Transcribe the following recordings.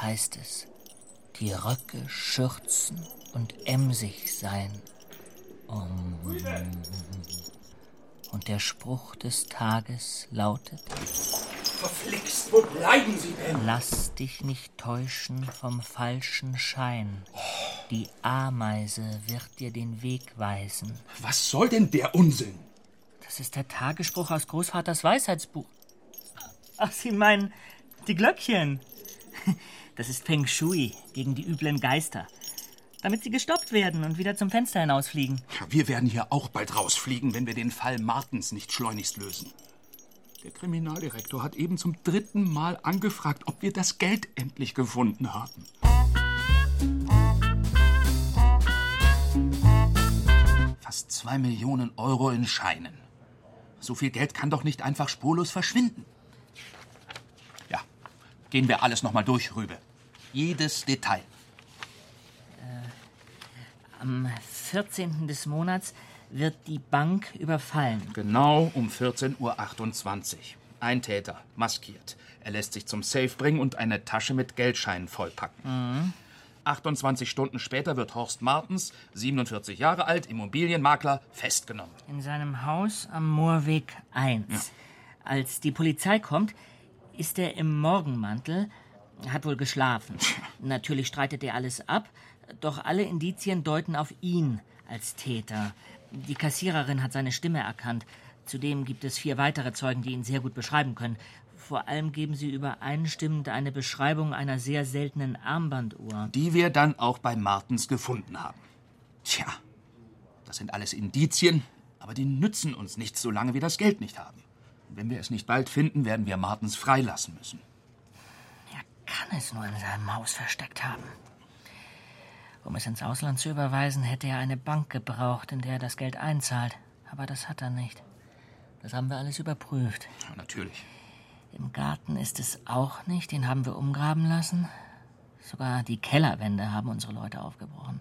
Heißt es, die Röcke schürzen und emsig sein. Um, und der Spruch des Tages lautet, Verflixt, wo bleiben Sie denn? lass dich nicht täuschen vom falschen Schein. Die Ameise wird dir den Weg weisen. Was soll denn der Unsinn? Das ist der Tagesspruch aus Großvaters Weisheitsbuch. Ach, Sie meinen die Glöckchen. Das ist Feng Shui gegen die üblen Geister. Damit sie gestoppt werden und wieder zum Fenster hinausfliegen. Wir werden hier auch bald rausfliegen, wenn wir den Fall Martens nicht schleunigst lösen. Der Kriminaldirektor hat eben zum dritten Mal angefragt, ob wir das Geld endlich gefunden haben. Fast zwei Millionen Euro in Scheinen. So viel Geld kann doch nicht einfach spurlos verschwinden. Ja, gehen wir alles nochmal durch, Rübe. Jedes Detail. Am 14. des Monats wird die Bank überfallen. Genau um 14.28 Uhr. Ein Täter, maskiert. Er lässt sich zum Safe bringen und eine Tasche mit Geldscheinen vollpacken. 28 Stunden später wird Horst Martens, 47 Jahre alt, Immobilienmakler, festgenommen. In seinem Haus am Moorweg 1. Als die Polizei kommt, ist er im Morgenmantel, hat wohl geschlafen. Natürlich streitet er alles ab, doch alle Indizien deuten auf ihn als Täter. Die Kassiererin hat seine Stimme erkannt. Zudem gibt es vier weitere Zeugen, die ihn sehr gut beschreiben können. Vor allem geben sie übereinstimmend eine Beschreibung einer sehr seltenen Armbanduhr. Die wir dann auch bei Martens gefunden haben. Tja, das sind alles Indizien, aber die nützen uns nichts, solange wir das Geld nicht haben. Und wenn wir es nicht bald finden, werden wir Martens freilassen müssen. Er kann es nur in seinem Haus versteckt haben. Um es ins Ausland zu überweisen, hätte er eine Bank gebraucht, in der er das Geld einzahlt. Aber das hat er nicht. Das haben wir alles überprüft. Ja, natürlich. Im Garten ist es auch nicht, den haben wir umgraben lassen. Sogar die Kellerwände haben unsere Leute aufgebrochen.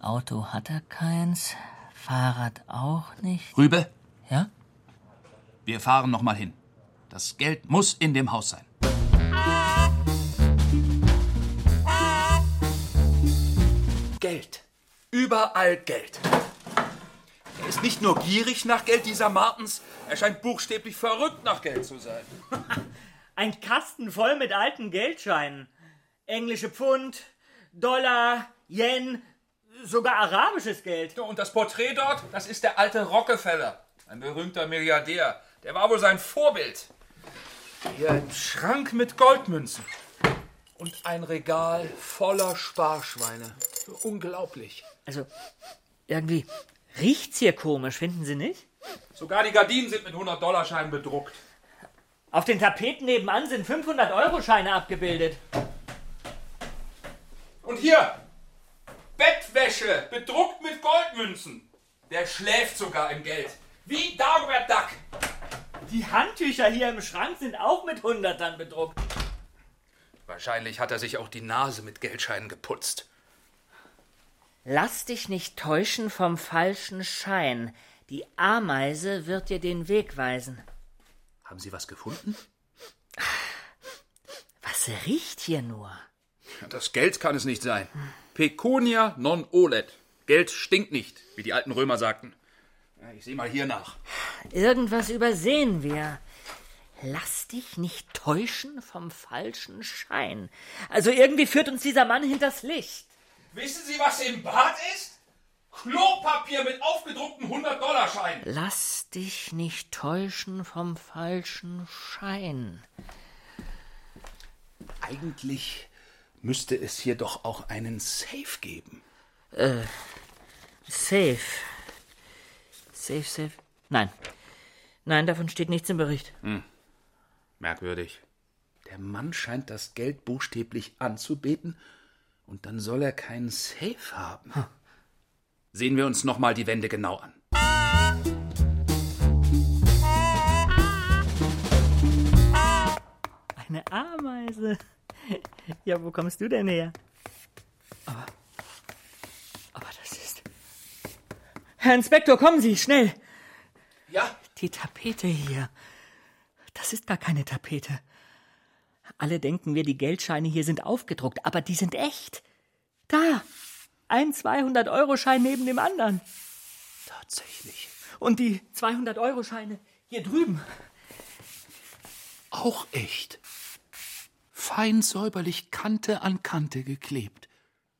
Auto hat er keins, Fahrrad auch nicht. Rübe, Ja? wir fahren noch mal hin. Das Geld muss in dem Haus sein. Geld. Überall Geld. Er ist nicht nur gierig nach Geld, dieser Martens. Er scheint buchstäblich verrückt nach Geld zu sein. Ein Kasten voll mit alten Geldscheinen. Englische Pfund, Dollar, Yen, sogar arabisches Geld. Und das Porträt dort, das ist der alte Rockefeller. Ein berühmter Milliardär. Der war wohl sein Vorbild. Hier ein Schrank mit Goldmünzen. Und ein Regal voller Sparschweine. Unglaublich. Also, irgendwie riecht's hier komisch, finden Sie nicht? Sogar die Gardinen sind mit 100-Dollarscheinen bedruckt. Auf den Tapeten nebenan sind 500-Euro-Scheine abgebildet. Und hier, Bettwäsche, bedruckt mit Goldmünzen. Der schläft sogar im Geld. Wie Dagobert Duck. Die Handtücher hier im Schrank sind auch mit Hundertern bedruckt. Wahrscheinlich hat er sich auch die Nase mit Geldscheinen geputzt. Lass dich nicht täuschen vom falschen Schein. Die Ameise wird dir den Weg weisen. Haben Sie was gefunden? Was riecht hier nur? Das Geld kann es nicht sein. Pecunia non olet. Geld stinkt nicht, wie die alten Römer sagten. Ich sehe mal hier nach. Irgendwas übersehen wir. Lass dich nicht täuschen vom falschen Schein. Also irgendwie führt uns dieser Mann hinters Licht. Wissen Sie, was im Bad ist? Klopapier mit aufgedruckten 100-Dollar-Scheinen. Lass dich nicht täuschen vom falschen Schein. Eigentlich müsste es hier doch auch einen Safe geben. Safe. Safe, safe. Nein. Nein, davon steht nichts im Bericht. Merkwürdig. Der Mann scheint das Geld buchstäblich anzubeten und dann soll er keinen Safe haben. Sehen wir uns nochmal die Wände genau an. Eine Ameise. Ja, wo kommst du denn her? Aber. Aber das ist. Herr Inspektor, kommen Sie, schnell! Ja, Die Tapete hier. Das ist gar keine Tapete. Alle denken wir, die Geldscheine hier sind aufgedruckt, aber die sind echt. Da. Ein 200-Euro-Schein neben dem anderen. tatsächlich. Und die 200-Euro-Scheine hier drüben. Auch echt. Fein säuberlich Kante an Kante geklebt.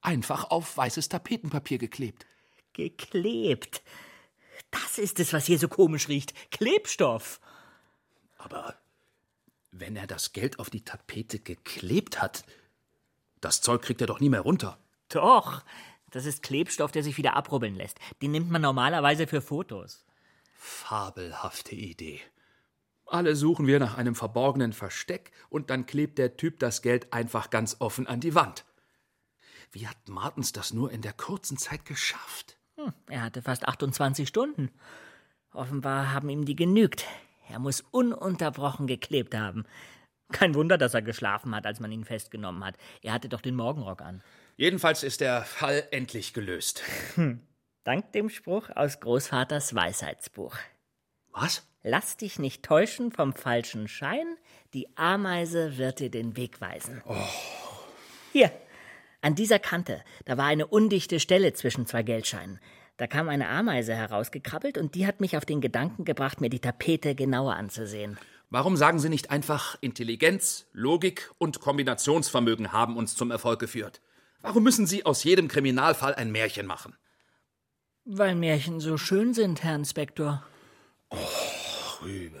Einfach auf weißes Tapetenpapier geklebt. Geklebt. Das ist es, was hier so komisch riecht. Klebstoff. Aber wenn er das Geld auf die Tapete geklebt hat, das Zeug kriegt er doch nie mehr runter. Doch. Das ist Klebstoff, der sich wieder abrubbeln lässt. Den nimmt man normalerweise für Fotos. Fabelhafte Idee. Alle suchen wir nach einem verborgenen Versteck und dann klebt der Typ das Geld einfach ganz offen an die Wand. Wie hat Martens das nur in der kurzen Zeit geschafft? Hm, er hatte fast 28 Stunden. Offenbar haben ihm die genügt. Er muss ununterbrochen geklebt haben. Kein Wunder, dass er geschlafen hat, als man ihn festgenommen hat. Er hatte doch den Morgenrock an. Jedenfalls ist der Fall endlich gelöst. Dank dem Spruch aus Großvaters Weisheitsbuch. Was? Lass dich nicht täuschen vom falschen Schein, die Ameise wird dir den Weg weisen. Hier, an dieser Kante, da war eine undichte Stelle zwischen zwei Geldscheinen. Da kam eine Ameise herausgekrabbelt und die hat mich auf den Gedanken gebracht, mir die Tapete genauer anzusehen. Warum sagen Sie nicht einfach, Intelligenz, Logik und Kombinationsvermögen haben uns zum Erfolg geführt? Warum müssen Sie aus jedem Kriminalfall ein Märchen machen? Weil Märchen so schön sind, Herr Inspektor. Rübe.